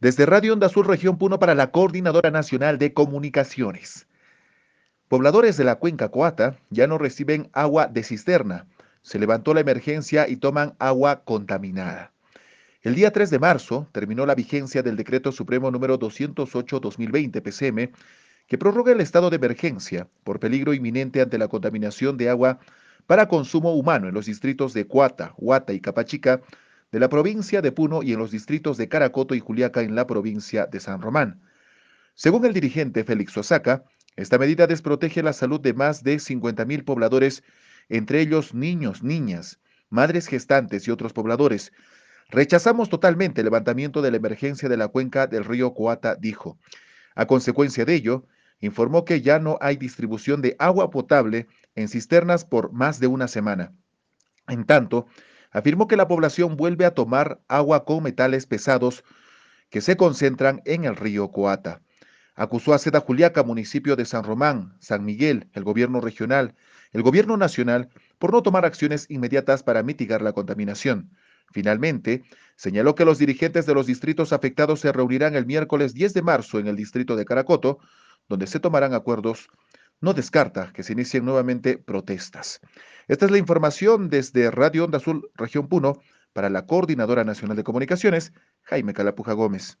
Desde Radio Onda Sur Región Puno para la Coordinadora Nacional de Comunicaciones. Pobladores de la cuenca Coata ya no reciben agua de cisterna. Se levantó la emergencia y toman agua contaminada. El día 3 de marzo terminó la vigencia del Decreto Supremo número 208-2020 PCM que prorroga el estado de emergencia por peligro inminente ante la contaminación de agua para consumo humano en los distritos de Cuata, Huata y Capachica de la provincia de Puno y en los distritos de Caracoto y Juliaca en la provincia de San Román. Según el dirigente Félix Osaka, esta medida desprotege la salud de más de 50.000 pobladores, entre ellos niños, niñas, madres gestantes y otros pobladores. Rechazamos totalmente el levantamiento de la emergencia de la cuenca del río Coata, dijo. A consecuencia de ello, informó que ya no hay distribución de agua potable en cisternas por más de una semana. En tanto, afirmó que la población vuelve a tomar agua con metales pesados que se concentran en el río Coata. Acusó a Seda Juliaca, municipio de San Román, San Miguel, el gobierno regional, el gobierno nacional, por no tomar acciones inmediatas para mitigar la contaminación. Finalmente, señaló que los dirigentes de los distritos afectados se reunirán el miércoles 10 de marzo en el distrito de Caracoto, donde se tomarán acuerdos no descarta que se inicien nuevamente protestas. Esta es la información desde Radio Onda Azul, Región Puno, para la Coordinadora Nacional de Comunicaciones, Jaime Calapuja Gómez.